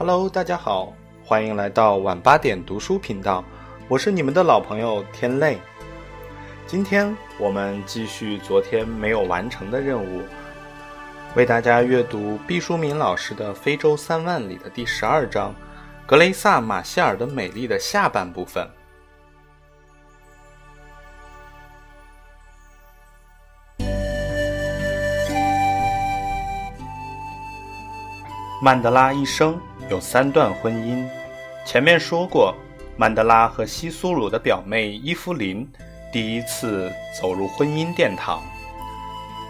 Hello，大家好，欢迎来到晚八点读书频道，我是你们的老朋友天泪。今天我们继续昨天没有完成的任务，为大家阅读毕淑敏老师的《非洲三万里》的第十二章《格雷萨马歇尔的美丽》的下半部分。曼德拉一生有三段婚姻。前面说过，曼德拉和西苏鲁的表妹伊芙琳第一次走入婚姻殿堂，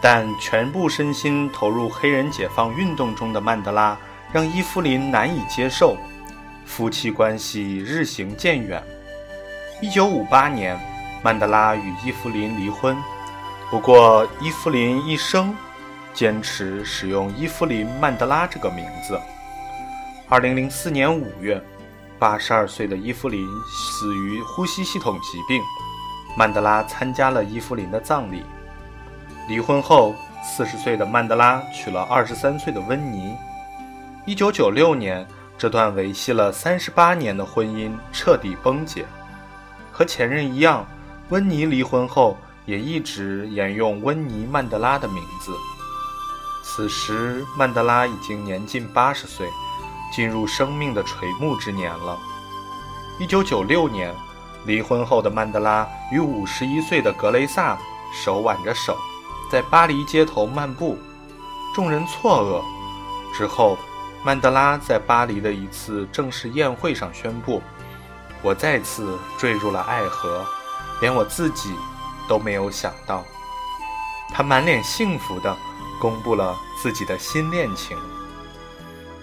但全部身心投入黑人解放运动中的曼德拉让伊芙琳难以接受，夫妻关系日行渐远。一九五八年，曼德拉与伊芙琳离婚，不过伊芙琳一生。坚持使用伊芙琳·曼德拉这个名字。二零零四年五月，八十二岁的伊芙琳死于呼吸系统疾病。曼德拉参加了伊芙琳的葬礼。离婚后，四十岁的曼德拉娶了二十三岁的温妮。一九九六年，这段维系了三十八年的婚姻彻底崩解。和前任一样，温妮离婚后也一直沿用温妮·曼德拉的名字。此时，曼德拉已经年近八十岁，进入生命的垂暮之年了。一九九六年，离婚后的曼德拉与五十一岁的格雷萨手挽着手，在巴黎街头漫步，众人错愕。之后，曼德拉在巴黎的一次正式宴会上宣布：“我再次坠入了爱河，连我自己都没有想到。”他满脸幸福的。公布了自己的新恋情。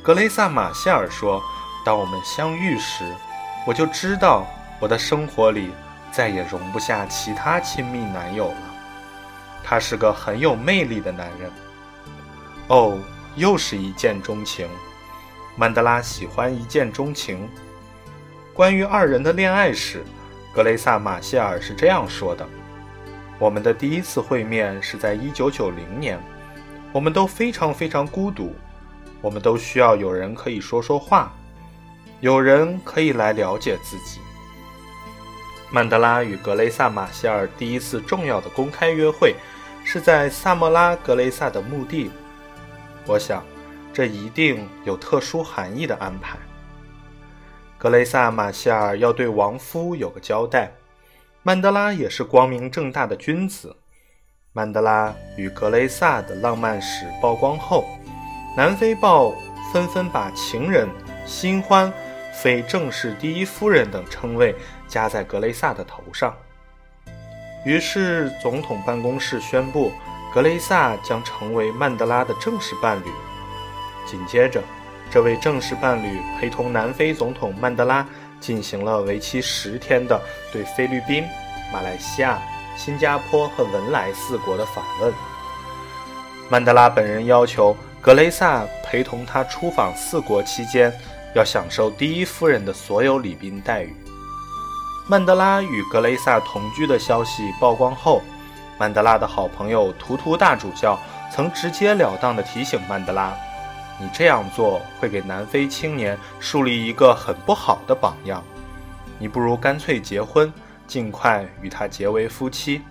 格雷萨·马歇尔说：“当我们相遇时，我就知道我的生活里再也容不下其他亲密男友了。他是个很有魅力的男人。”哦，又是一见钟情。曼德拉喜欢一见钟情。关于二人的恋爱史，格雷萨·马歇尔是这样说的：“我们的第一次会面是在1990年。”我们都非常非常孤独，我们都需要有人可以说说话，有人可以来了解自己。曼德拉与格雷萨·马歇尔第一次重要的公开约会是在萨莫拉·格雷萨的墓地。我想，这一定有特殊含义的安排。格雷萨·马歇尔要对亡夫有个交代，曼德拉也是光明正大的君子。曼德拉与格雷萨的浪漫史曝光后，南非报纷纷把情人、新欢、非正式第一夫人等称谓加在格雷萨的头上。于是，总统办公室宣布，格雷萨将成为曼德拉的正式伴侣。紧接着，这位正式伴侣陪同南非总统曼德拉进行了为期十天的对菲律宾、马来西亚。新加坡和文莱四国的访问，曼德拉本人要求格雷萨陪同他出访四国期间，要享受第一夫人的所有礼宾待遇。曼德拉与格雷萨同居的消息曝光后，曼德拉的好朋友图图大主教曾直截了当地提醒曼德拉：“你这样做会给南非青年树立一个很不好的榜样，你不如干脆结婚。”尽快与他结为夫妻。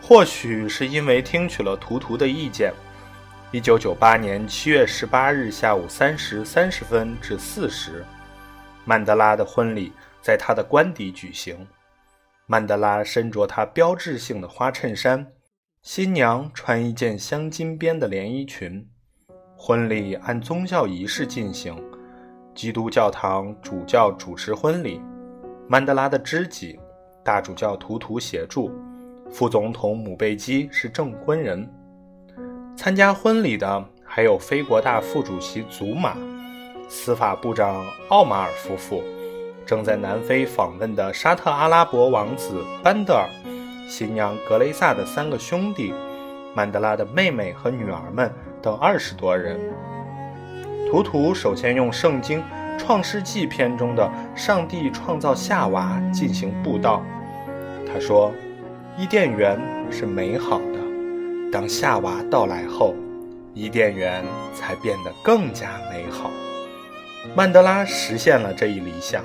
或许是因为听取了图图的意见，一九九八年七月十八日下午三时三十分至四时，曼德拉的婚礼在他的官邸举行。曼德拉身着他标志性的花衬衫，新娘穿一件镶金边的连衣裙。婚礼按宗教仪式进行，基督教堂主教主持婚礼，曼德拉的知己。大主教图图协助，副总统姆贝基是证婚人。参加婚礼的还有非国大副主席祖马、司法部长奥马尔夫妇，正在南非访问的沙特阿拉伯王子班德尔、新娘格雷萨的三个兄弟、曼德拉的妹妹和女儿们等二十多人。图图首先用圣经《创世纪》篇中的上帝创造夏娃进行布道。他说：“伊甸园是美好的，当夏娃到来后，伊甸园才变得更加美好。”曼德拉实现了这一理想。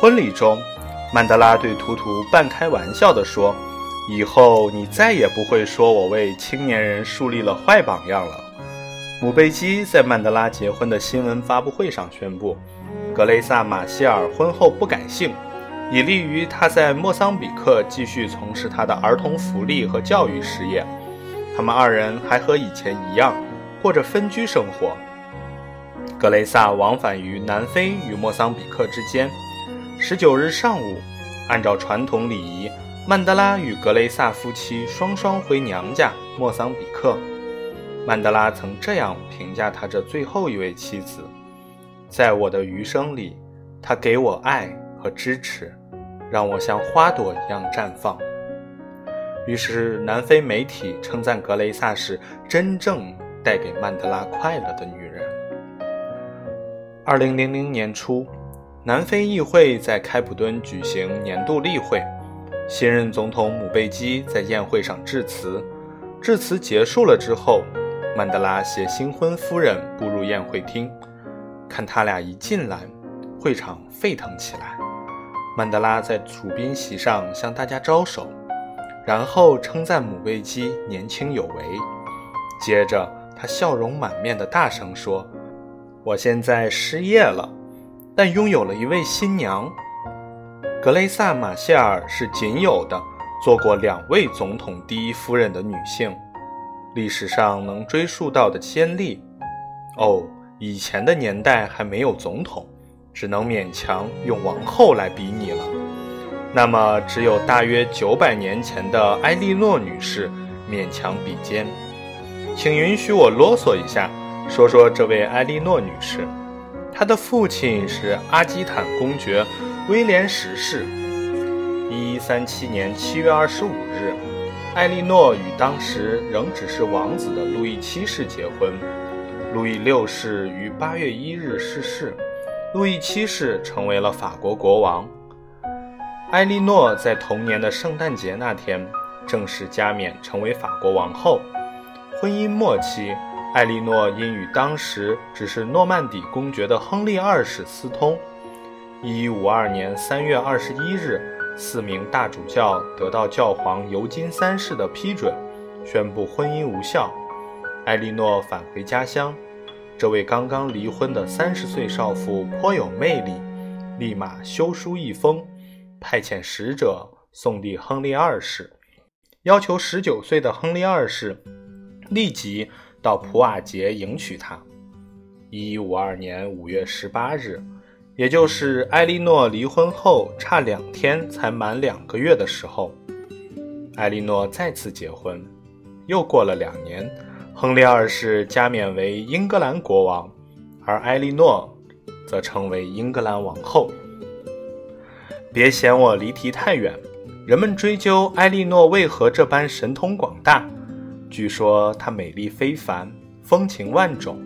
婚礼中，曼德拉对图图半开玩笑地说：“以后你再也不会说我为青年人树立了坏榜样了。”姆贝基在曼德拉结婚的新闻发布会上宣布，格雷萨马歇尔婚后不改姓，以利于他在莫桑比克继续从事他的儿童福利和教育事业。他们二人还和以前一样过着分居生活。格雷萨往返于南非与莫桑比克之间。十九日上午，按照传统礼仪，曼德拉与格雷萨夫妻双双回娘家莫桑比克。曼德拉曾这样评价他这最后一位妻子：“在我的余生里，她给我爱和支持，让我像花朵一样绽放。”于是，南非媒体称赞格雷萨是真正带给曼德拉快乐的女人。二零零零年初。南非议会在开普敦举行年度例会，新任总统姆贝基在宴会上致辞。致辞结束了之后，曼德拉携新婚夫人步入宴会厅。看他俩一进来，会场沸腾起来。曼德拉在主宾席上向大家招手，然后称赞姆贝基年轻有为。接着，他笑容满面地大声说：“我现在失业了。”但拥有了一位新娘，格雷萨·马歇尔是仅有的做过两位总统第一夫人的女性，历史上能追溯到的先例。哦，以前的年代还没有总统，只能勉强用王后来比拟了。那么，只有大约九百年前的埃莉诺女士勉强比肩。请允许我啰嗦一下，说说这位埃莉诺女士。她的父亲是阿基坦公爵威廉十世。一一三七年七月二十五日，艾莉诺与当时仍只是王子的路易七世结婚。路易六世于八月一日逝世，路易七世成为了法国国王。艾莉诺在同年的圣诞节那天正式加冕成为法国王后。婚姻末期。艾莉诺因与当时只是诺曼底公爵的亨利二世私通，1152年3月21日，四名大主教得到教皇尤金三世的批准，宣布婚姻无效。艾莉诺返回家乡，这位刚刚离婚的三十岁少妇颇有魅力，立马修书一封，派遣使者送递亨利二世，要求19岁的亨利二世立即。到普瓦捷迎娶她。一一五二年五月十八日，也就是艾莉诺离婚后差两天才满两个月的时候，艾莉诺再次结婚。又过了两年，亨利二世加冕为英格兰国王，而艾莉诺则成为英格兰王后。别嫌我离题太远，人们追究艾莉诺为何这般神通广大。据说她美丽非凡，风情万种，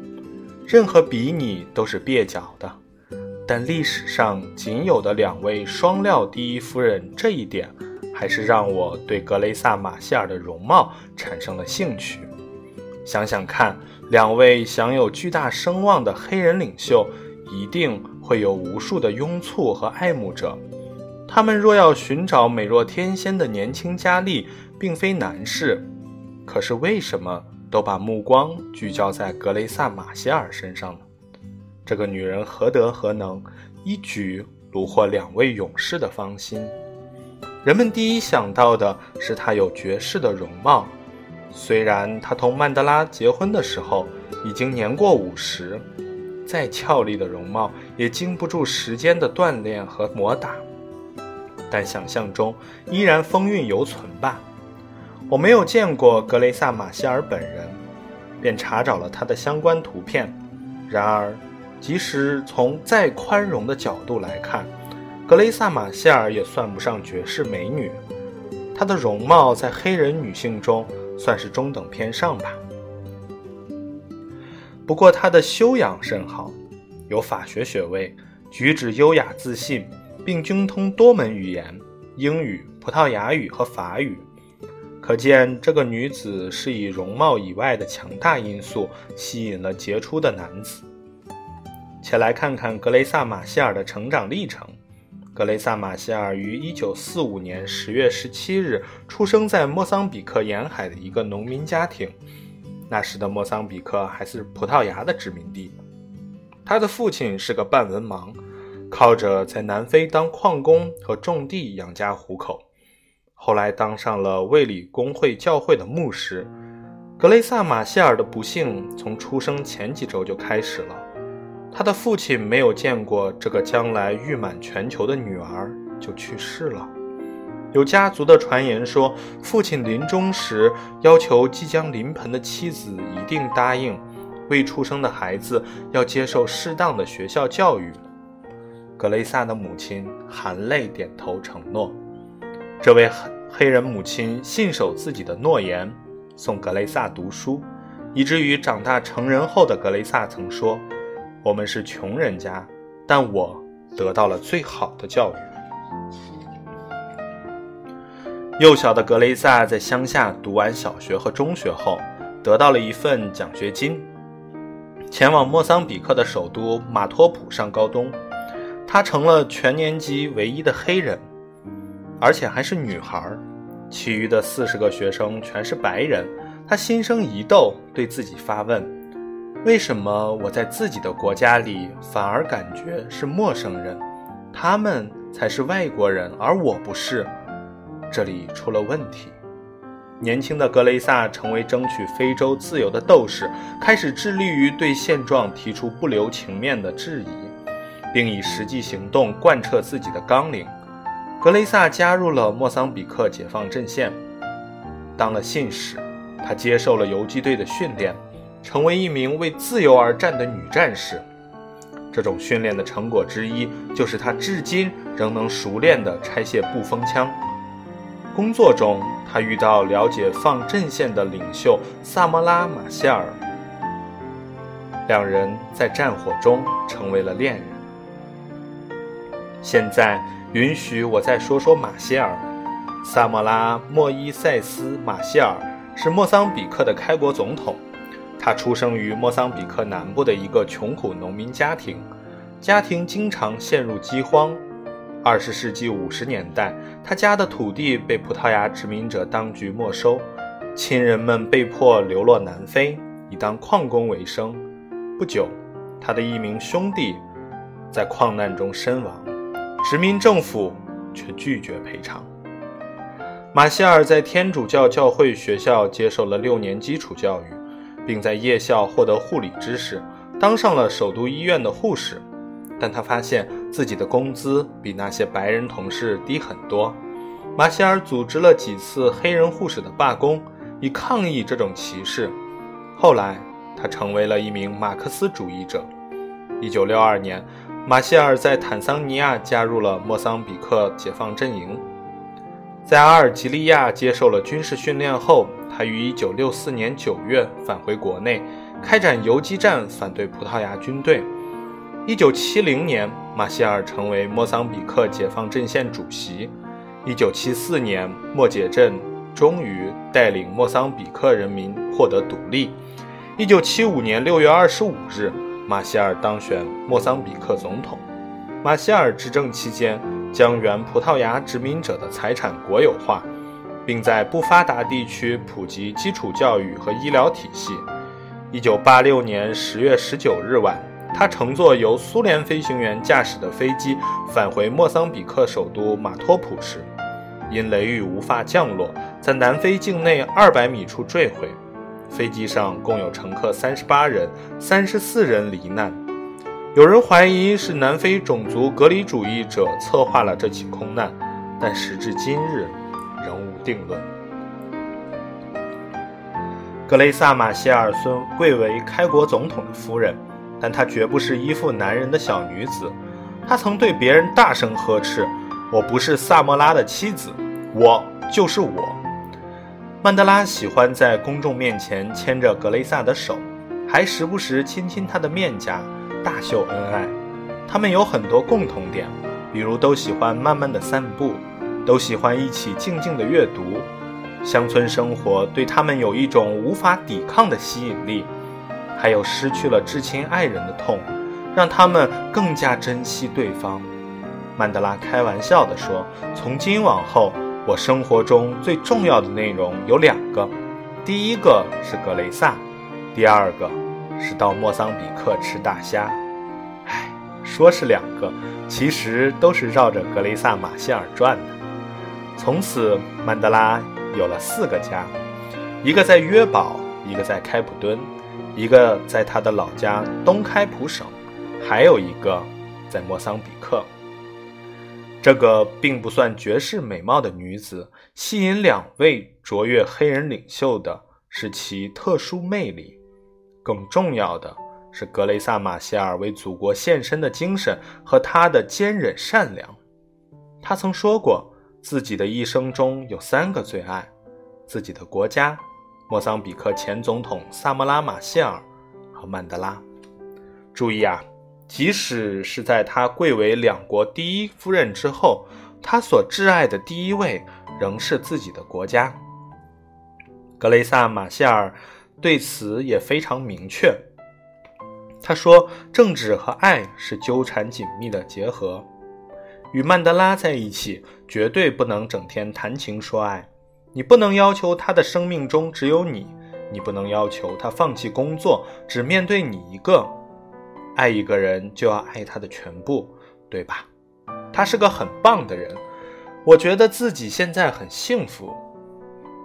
任何比拟都是蹩脚的。但历史上仅有的两位双料第一夫人，这一点还是让我对格雷萨·马歇尔的容貌产生了兴趣。想想看，两位享有巨大声望的黑人领袖，一定会有无数的拥簇和爱慕者。他们若要寻找美若天仙的年轻佳丽，并非难事。可是为什么都把目光聚焦在格雷萨·马歇尔身上呢？这个女人何德何能，一举虏获两位勇士的芳心？人们第一想到的是她有绝世的容貌，虽然她同曼德拉结婚的时候已经年过五十，再俏丽的容貌也经不住时间的锻炼和磨打，但想象中依然风韵犹存吧。我没有见过格雷萨·马歇尔本人，便查找了他的相关图片。然而，即使从再宽容的角度来看，格雷萨·马歇尔也算不上绝世美女。她的容貌在黑人女性中算是中等偏上吧。不过，她的修养甚好，有法学学位，举止优雅自信，并精通多门语言：英语、葡萄牙语和法语。可见，这个女子是以容貌以外的强大因素吸引了杰出的男子。且来看看格雷萨·马歇尔的成长历程。格雷萨·马歇尔于1945年10月17日出生在莫桑比克沿海的一个农民家庭。那时的莫桑比克还是葡萄牙的殖民地。他的父亲是个半文盲，靠着在南非当矿工和种地养家糊口。后来当上了卫理公会教会的牧师。格雷萨·马歇尔的不幸从出生前几周就开始了。他的父亲没有见过这个将来誉满全球的女儿，就去世了。有家族的传言说，父亲临终时要求即将临盆的妻子一定答应。未出生的孩子要接受适当的学校教育。格雷萨的母亲含泪点头承诺。这位黑人母亲信守自己的诺言，送格雷萨读书，以至于长大成人后的格雷萨曾说：“我们是穷人家，但我得到了最好的教育。”幼小的格雷萨在乡下读完小学和中学后，得到了一份奖学金。前往莫桑比克的首都马托普上高中，她成了全年级唯一的黑人，而且还是女孩。其余的四十个学生全是白人。她心生疑窦，对自己发问：为什么我在自己的国家里反而感觉是陌生人？他们才是外国人，而我不是。这里出了问题。年轻的格雷萨成为争取非洲自由的斗士，开始致力于对现状提出不留情面的质疑，并以实际行动贯彻自己的纲领。格雷萨加入了莫桑比克解放阵线，当了信使。他接受了游击队的训练，成为一名为自由而战的女战士。这种训练的成果之一，就是她至今仍能熟练地拆卸步风枪。工作中，他遇到了解放阵线的领袖萨莫拉·马歇尔，两人在战火中成为了恋人。现在，允许我再说说马歇尔。萨莫拉·莫伊塞斯·马歇尔是莫桑比克的开国总统。他出生于莫桑比克南部的一个穷苦农民家庭，家庭经常陷入饥荒。二十世纪五十年代，他家的土地被葡萄牙殖民者当局没收，亲人们被迫流落南非，以当矿工为生。不久，他的一名兄弟在矿难中身亡，殖民政府却拒绝赔偿。马歇尔在天主教教会学校接受了六年基础教育，并在夜校获得护理知识，当上了首都医院的护士。但他发现自己的工资比那些白人同事低很多。马歇尔组织了几次黑人护士的罢工，以抗议这种歧视。后来，他成为了一名马克思主义者。1962年，马歇尔在坦桑尼亚加入了莫桑比克解放阵营。在阿尔及利亚接受了军事训练后，他于1964年9月返回国内，开展游击战，反对葡萄牙军队。一九七零年，马歇尔成为莫桑比克解放阵线主席。一九七四年，莫解镇终于带领莫桑比克人民获得独立。一九七五年六月二十五日，马歇尔当选莫桑比克总统。马歇尔执政期间，将原葡萄牙殖民者的财产国有化，并在不发达地区普及基础教育和医疗体系。一九八六年十月十九日晚。他乘坐由苏联飞行员驾驶的飞机返回莫桑比克首都马托普时，因雷雨无法降落，在南非境内二百米处坠毁。飞机上共有乘客三十八人，三十四人罹难。有人怀疑是南非种族隔离主义者策划了这起空难，但时至今日定论。格雷萨·马歇尔孙贵为开国总统的夫人。但她绝不是依附男人的小女子，她曾对别人大声呵斥：“我不是萨莫拉的妻子，我就是我。”曼德拉喜欢在公众面前牵着格雷萨的手，还时不时亲亲她的面颊，大秀恩爱。他们有很多共同点，比如都喜欢慢慢的散步，都喜欢一起静静的阅读。乡村生活对他们有一种无法抵抗的吸引力，还有失去了至亲爱人的痛，让他们更加珍惜对方。曼德拉开玩笑地说：“从今往后，我生活中最重要的内容有两个，第一个是格雷萨，第二个是到莫桑比克吃大虾。”唉，说是两个，其实都是绕着格雷萨马歇尔转的。从此，曼德拉。有了四个家，一个在约堡，一个在开普敦，一个在他的老家东开普省，还有一个在莫桑比克。这个并不算绝世美貌的女子，吸引两位卓越黑人领袖的是其特殊魅力，更重要的是格雷萨马歇尔为祖国献身的精神和她的坚忍善良。他曾说过。自己的一生中有三个最爱：自己的国家、莫桑比克前总统萨莫拉马歇尔和曼德拉。注意啊，即使是在他贵为两国第一夫人之后，他所挚爱的第一位仍是自己的国家。格雷萨马歇尔对此也非常明确。他说：“政治和爱是纠缠紧密的结合。”与曼德拉在一起，绝对不能整天谈情说爱。你不能要求他的生命中只有你，你不能要求他放弃工作，只面对你一个。爱一个人就要爱他的全部，对吧？他是个很棒的人，我觉得自己现在很幸福。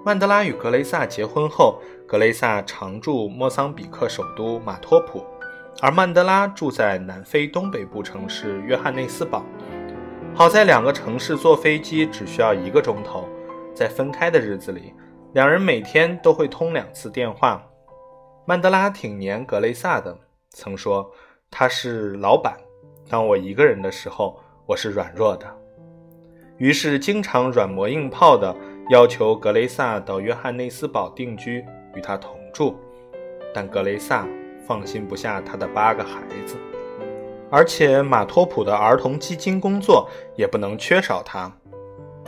曼德拉与格雷萨结婚后，格雷萨常驻莫桑比克首都马托普，而曼德拉住在南非东北部城市约翰内斯堡。好在两个城市坐飞机只需要一个钟头，在分开的日子里，两人每天都会通两次电话。曼德拉挺黏格雷萨的，曾说他是老板，当我一个人的时候，我是软弱的。于是经常软磨硬泡的要求格雷萨到约翰内斯堡定居，与他同住。但格雷萨放心不下他的八个孩子。而且马托普的儿童基金工作也不能缺少她，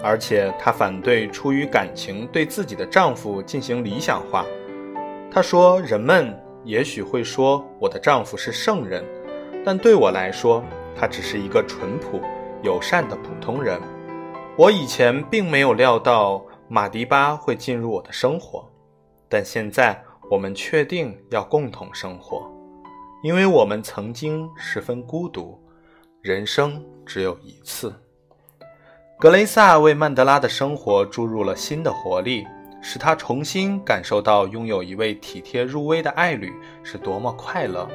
而且她反对出于感情对自己的丈夫进行理想化。她说：“人们也许会说我的丈夫是圣人，但对我来说，他只是一个淳朴、友善的普通人。我以前并没有料到马迪巴会进入我的生活，但现在我们确定要共同生活。”因为我们曾经十分孤独，人生只有一次。格雷萨为曼德拉的生活注入了新的活力，使他重新感受到拥有一位体贴入微的爱侣是多么快乐。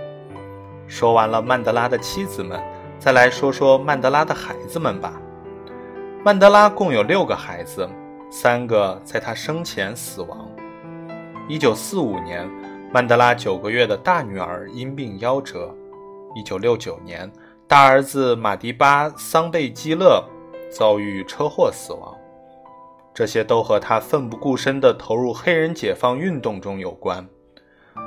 说完了曼德拉的妻子们，再来说说曼德拉的孩子们吧。曼德拉共有六个孩子，三个在他生前死亡。一九四五年。曼德拉九个月的大女儿因病夭折。一九六九年，大儿子马迪巴桑贝基勒遭遇车祸死亡。这些都和他奋不顾身地投入黑人解放运动中有关。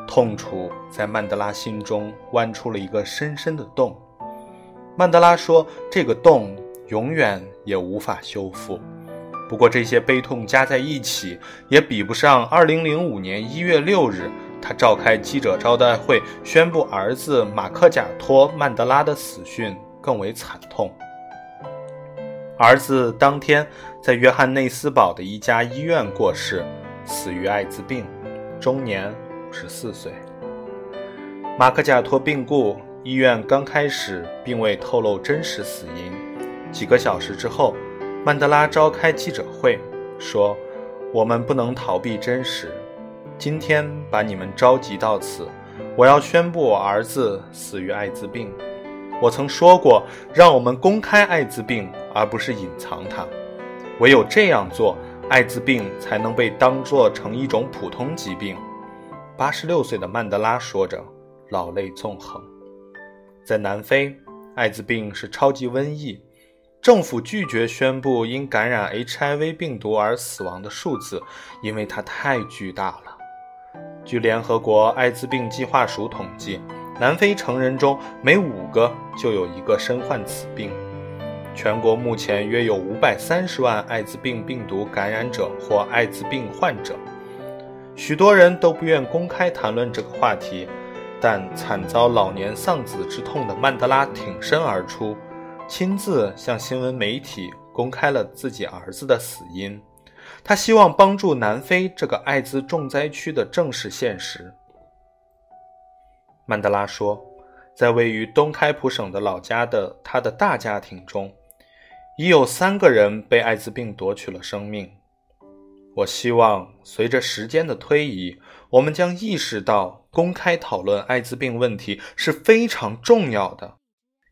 痛楚在曼德拉心中剜出了一个深深的洞。曼德拉说：“这个洞永远也无法修复。”不过，这些悲痛加在一起，也比不上2005年1月6日。他召开记者招待会，宣布儿子马克贾托曼德拉的死讯更为惨痛。儿子当天在约翰内斯堡的一家医院过世，死于艾滋病，终年五十四岁。马克贾托病故，医院刚开始并未透露真实死因。几个小时之后，曼德拉召开记者会，说：“我们不能逃避真实。”今天把你们召集到此，我要宣布我儿子死于艾滋病。我曾说过，让我们公开艾滋病，而不是隐藏它。唯有这样做，艾滋病才能被当作成一种普通疾病。八十六岁的曼德拉说着，老泪纵横。在南非，艾滋病是超级瘟疫，政府拒绝宣布因感染 HIV 病毒而死亡的数字，因为它太巨大了。据联合国艾滋病计划署统计，南非成人中每五个就有一个身患此病。全国目前约有五百三十万艾滋病病毒感染者或艾滋病患者。许多人都不愿公开谈论这个话题，但惨遭老年丧子之痛的曼德拉挺身而出，亲自向新闻媒体公开了自己儿子的死因。他希望帮助南非这个艾滋重灾区的正视现实。曼德拉说，在位于东开普省的老家的他的大家庭中，已有三个人被艾滋病夺取了生命。我希望随着时间的推移，我们将意识到公开讨论艾滋病问题是非常重要的，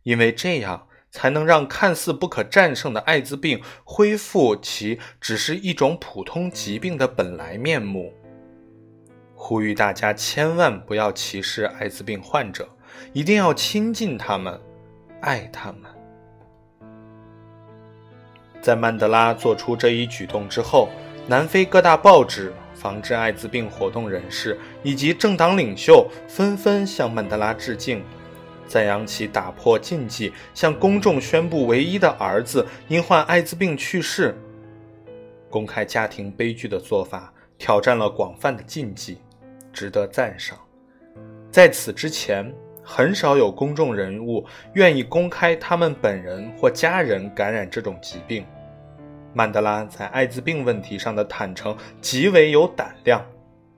因为这样。才能让看似不可战胜的艾滋病恢复其只是一种普通疾病的本来面目。呼吁大家千万不要歧视艾滋病患者，一定要亲近他们，爱他们。在曼德拉做出这一举动之后，南非各大报纸、防治艾滋病活动人士以及政党领袖纷纷向曼德拉致敬。赞扬其打破禁忌，向公众宣布唯一的儿子因患艾滋病去世，公开家庭悲剧的做法挑战了广泛的禁忌，值得赞赏。在此之前，很少有公众人物愿意公开他们本人或家人感染这种疾病。曼德拉在艾滋病问题上的坦诚极为有胆量，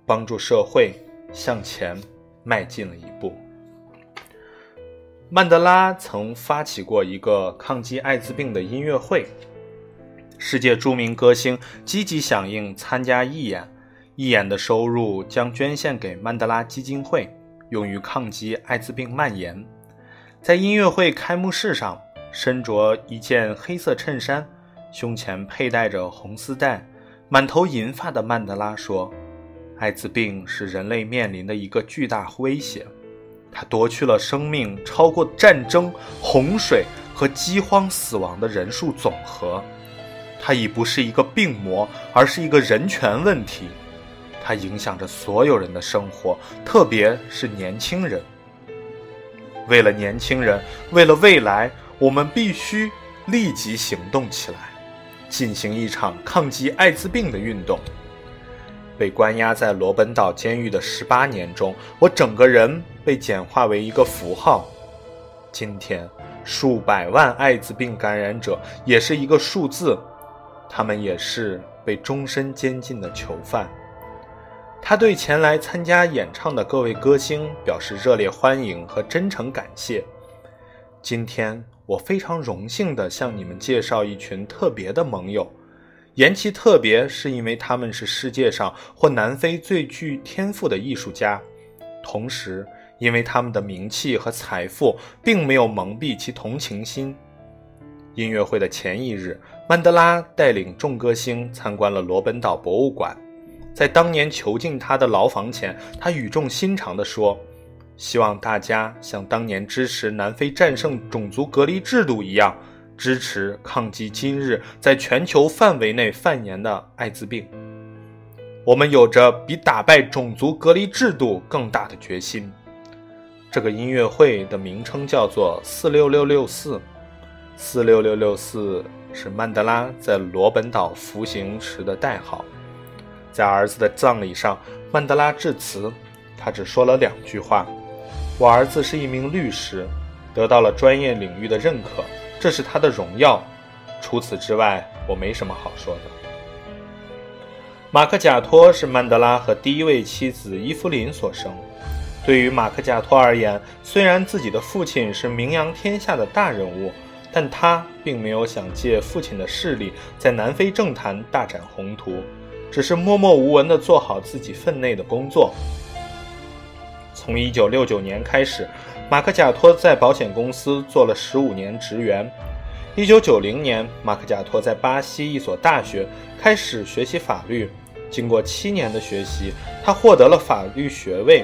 帮助社会向前迈进了一步。曼德拉曾发起过一个抗击艾滋病的音乐会，世界著名歌星积极响应参加义演，义演的收入将捐献给曼德拉基金会，用于抗击艾滋病蔓延。在音乐会开幕式上，身着一件黑色衬衫，胸前佩戴着红丝带，满头银发的曼德拉说：“艾滋病是人类面临的一个巨大威胁。”它夺去了生命超过战争、洪水和饥荒死亡的人数总和。它已不是一个病魔，而是一个人权问题。它影响着所有人的生活，特别是年轻人。为了年轻人，为了未来，我们必须立即行动起来，进行一场抗击艾滋病的运动。被关押在罗本岛监狱的十八年中，我整个人被简化为一个符号。今天，数百万艾滋病感染者也是一个数字，他们也是被终身监禁的囚犯。他对前来参加演唱的各位歌星表示热烈欢迎和真诚感谢。今天，我非常荣幸地向你们介绍一群特别的盟友。言其特别，是因为他们是世界上或南非最具天赋的艺术家，同时因为他们的名气和财富并没有蒙蔽其同情心。音乐会的前一日，曼德拉带领众歌星参观了罗本岛博物馆，在当年囚禁他的牢房前，他语重心长地说：“希望大家像当年支持南非战胜种族隔离制度一样。”支持抗击今日在全球范围内蔓延的艾滋病。我们有着比打败种族隔离制度更大的决心。这个音乐会的名称叫做“四六六六四”，四六六六四是曼德拉在罗本岛服刑时的代号。在儿子的葬礼上，曼德拉致辞，他只说了两句话：“我儿子是一名律师，得到了专业领域的认可。”这是他的荣耀，除此之外，我没什么好说的。马克贾托是曼德拉和第一位妻子伊芙琳所生。对于马克贾托而言，虽然自己的父亲是名扬天下的大人物，但他并没有想借父亲的势力在南非政坛大展宏图，只是默默无闻地做好自己分内的工作。从1969年开始。马克贾托在保险公司做了十五年职员。一九九零年，马克贾托在巴西一所大学开始学习法律。经过七年的学习，他获得了法律学位。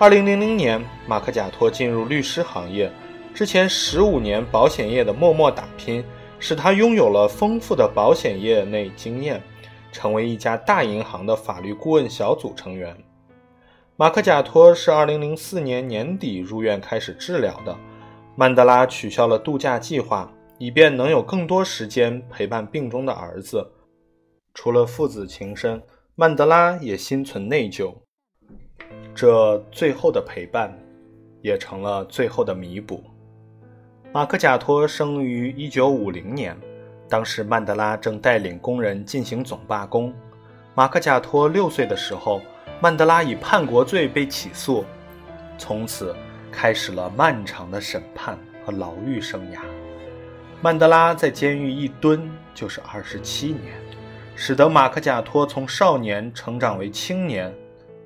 二零零零年，马克贾托进入律师行业。之前十五年保险业的默默打拼，使他拥有了丰富的保险业内经验，成为一家大银行的法律顾问小组成员。马克贾托是2004年年底入院开始治疗的。曼德拉取消了度假计划，以便能有更多时间陪伴病中的儿子。除了父子情深，曼德拉也心存内疚。这最后的陪伴，也成了最后的弥补。马克贾托生于1950年，当时曼德拉正带领工人进行总罢工。马克贾托六岁的时候，曼德拉以叛国罪被起诉，从此开始了漫长的审判和牢狱生涯。曼德拉在监狱一蹲就是二十七年，使得马克贾托从少年成长为青年。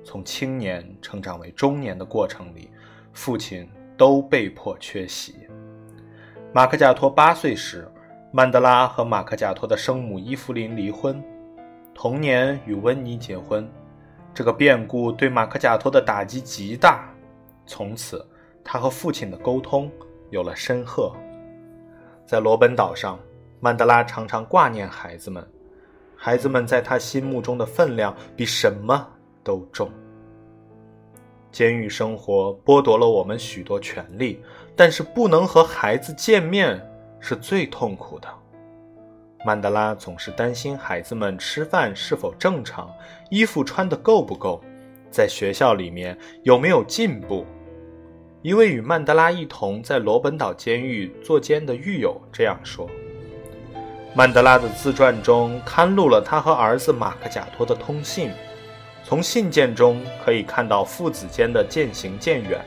从青年成长为中年的过程里，父亲都被迫缺席。马克贾托八岁时，曼德拉和马克贾托的生母伊芙琳离婚，同年与温妮结婚。这个变故对马克贾托的打击极大，从此他和父亲的沟通有了深壑。在罗本岛上，曼德拉常常挂念孩子们，孩子们在他心目中的分量比什么。都重。监狱生活剥夺了我们许多权利，但是不能和孩子见面是最痛苦的。曼德拉总是担心孩子们吃饭是否正常，衣服穿得够不够，在学校里面有没有进步。一位与曼德拉一同在罗本岛监狱坐监的狱友这样说：“曼德拉的自传中刊录了他和儿子马克贾托的通信。”从信件中可以看到父子间的渐行渐远。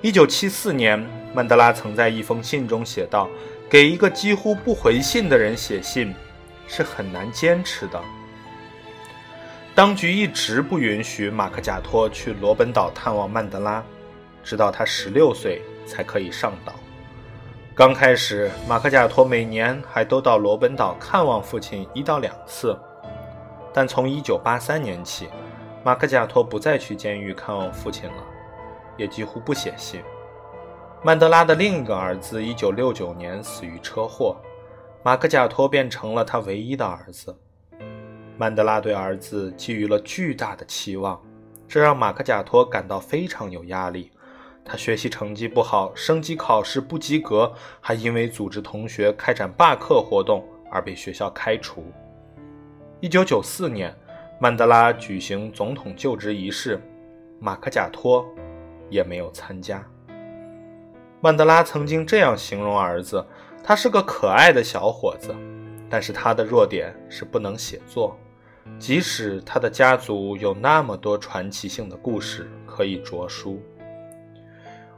一九七四年，曼德拉曾在一封信中写道：“给一个几乎不回信的人写信，是很难坚持的。”当局一直不允许马克贾托去罗本岛探望曼德拉，直到他十六岁才可以上岛。刚开始，马克贾托每年还都到罗本岛看望父亲一到两次。但从1983年起，马克贾托不再去监狱看望父亲了，也几乎不写信。曼德拉的另一个儿子1969年死于车祸，马克贾托变成了他唯一的儿子。曼德拉对儿子寄予了巨大的期望，这让马克贾托感到非常有压力。他学习成绩不好，升级考试不及格，还因为组织同学开展罢课活动而被学校开除。一九九四年，曼德拉举行总统就职仪式，马克贾托也没有参加。曼德拉曾经这样形容儿子：“他是个可爱的小伙子，但是他的弱点是不能写作，即使他的家族有那么多传奇性的故事可以着书。”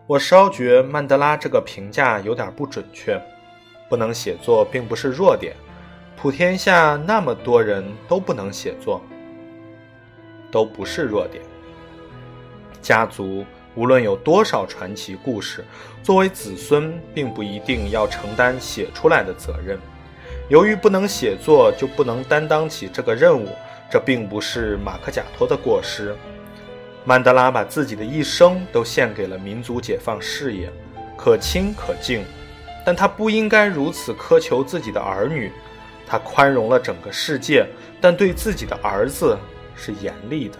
我稍觉曼德拉这个评价有点不准确，不能写作并不是弱点。普天下那么多人都不能写作，都不是弱点。家族无论有多少传奇故事，作为子孙，并不一定要承担写出来的责任。由于不能写作，就不能担当起这个任务，这并不是马克贾托的过失。曼德拉把自己的一生都献给了民族解放事业，可亲可敬，但他不应该如此苛求自己的儿女。他宽容了整个世界，但对自己的儿子是严厉的。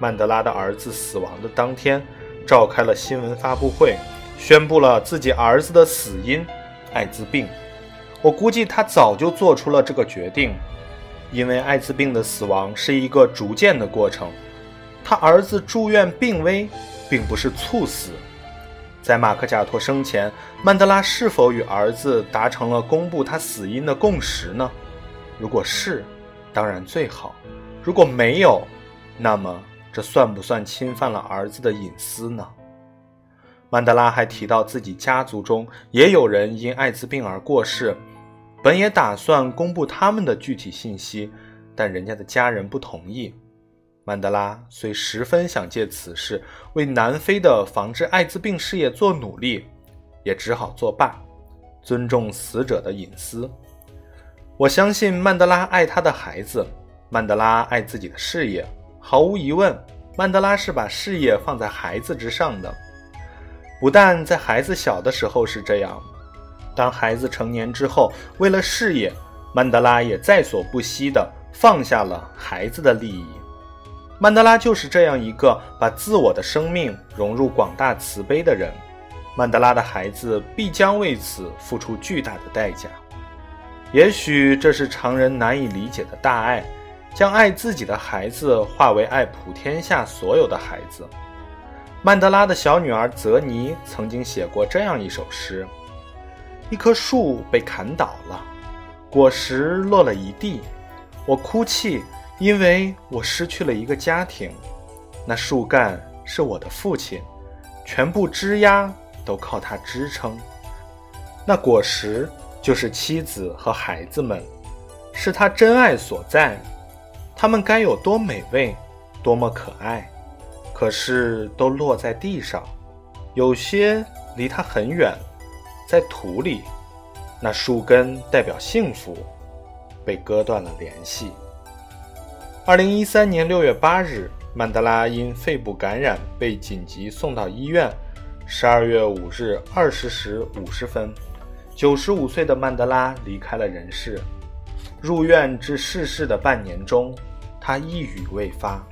曼德拉的儿子死亡的当天，召开了新闻发布会，宣布了自己儿子的死因——艾滋病。我估计他早就做出了这个决定，因为艾滋病的死亡是一个逐渐的过程。他儿子住院病危，并不是猝死。在马克贾托生前，曼德拉是否与儿子达成了公布他死因的共识呢？如果是，当然最好；如果没有，那么这算不算侵犯了儿子的隐私呢？曼德拉还提到自己家族中也有人因艾滋病而过世，本也打算公布他们的具体信息，但人家的家人不同意。曼德拉虽十分想借此事为南非的防治艾滋病事业做努力，也只好作罢，尊重死者的隐私。我相信曼德拉爱他的孩子，曼德拉爱自己的事业。毫无疑问，曼德拉是把事业放在孩子之上的。不但在孩子小的时候是这样，当孩子成年之后，为了事业，曼德拉也在所不惜地放下了孩子的利益。曼德拉就是这样一个把自我的生命融入广大慈悲的人。曼德拉的孩子必将为此付出巨大的代价。也许这是常人难以理解的大爱，将爱自己的孩子化为爱普天下所有的孩子。曼德拉的小女儿泽尼曾经写过这样一首诗：一棵树被砍倒了，果实落了一地，我哭泣，因为我失去了一个家庭。那树干是我的父亲，全部枝丫都靠它支撑。那果实就是妻子和孩子们，是他真爱所在。他们该有多美味，多么可爱！可是都落在地上，有些离他很远，在土里。那树根代表幸福，被割断了联系。二零一三年六月八日，曼德拉因肺部感染被紧急送到医院。十二月五日二十时五十分，九十五岁的曼德拉离开了人世。入院至逝世的半年中，他一语未发。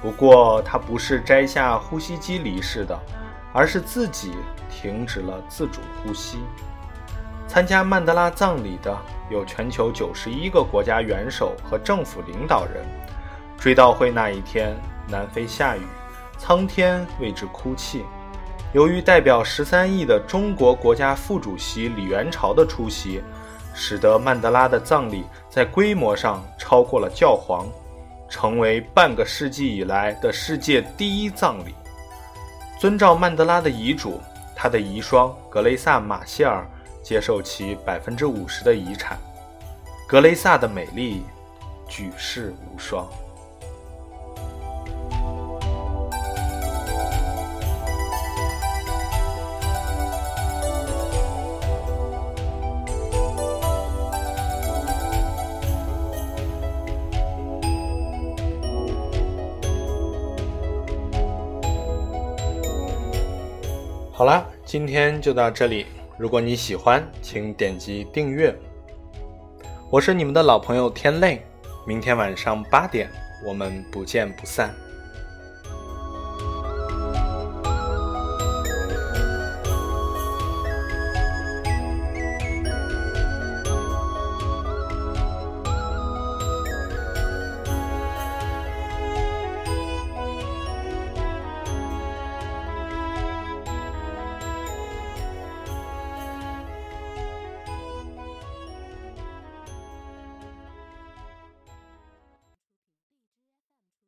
不过，他不是摘下呼吸机离世的，而是自己停止了自主呼吸。参加曼德拉葬礼的有全球九十一个国家元首和政府领导人。追悼会那一天，南非下雨，苍天为之哭泣。由于代表十三亿的中国国家副主席李元朝的出席，使得曼德拉的葬礼在规模上超过了教皇。成为半个世纪以来的世界第一葬礼。遵照曼德拉的遗嘱，他的遗孀格雷萨·马歇尔接受其百分之五十的遗产。格雷萨的美丽，举世无双。好啦，今天就到这里。如果你喜欢，请点击订阅。我是你们的老朋友天泪，明天晚上八点，我们不见不散。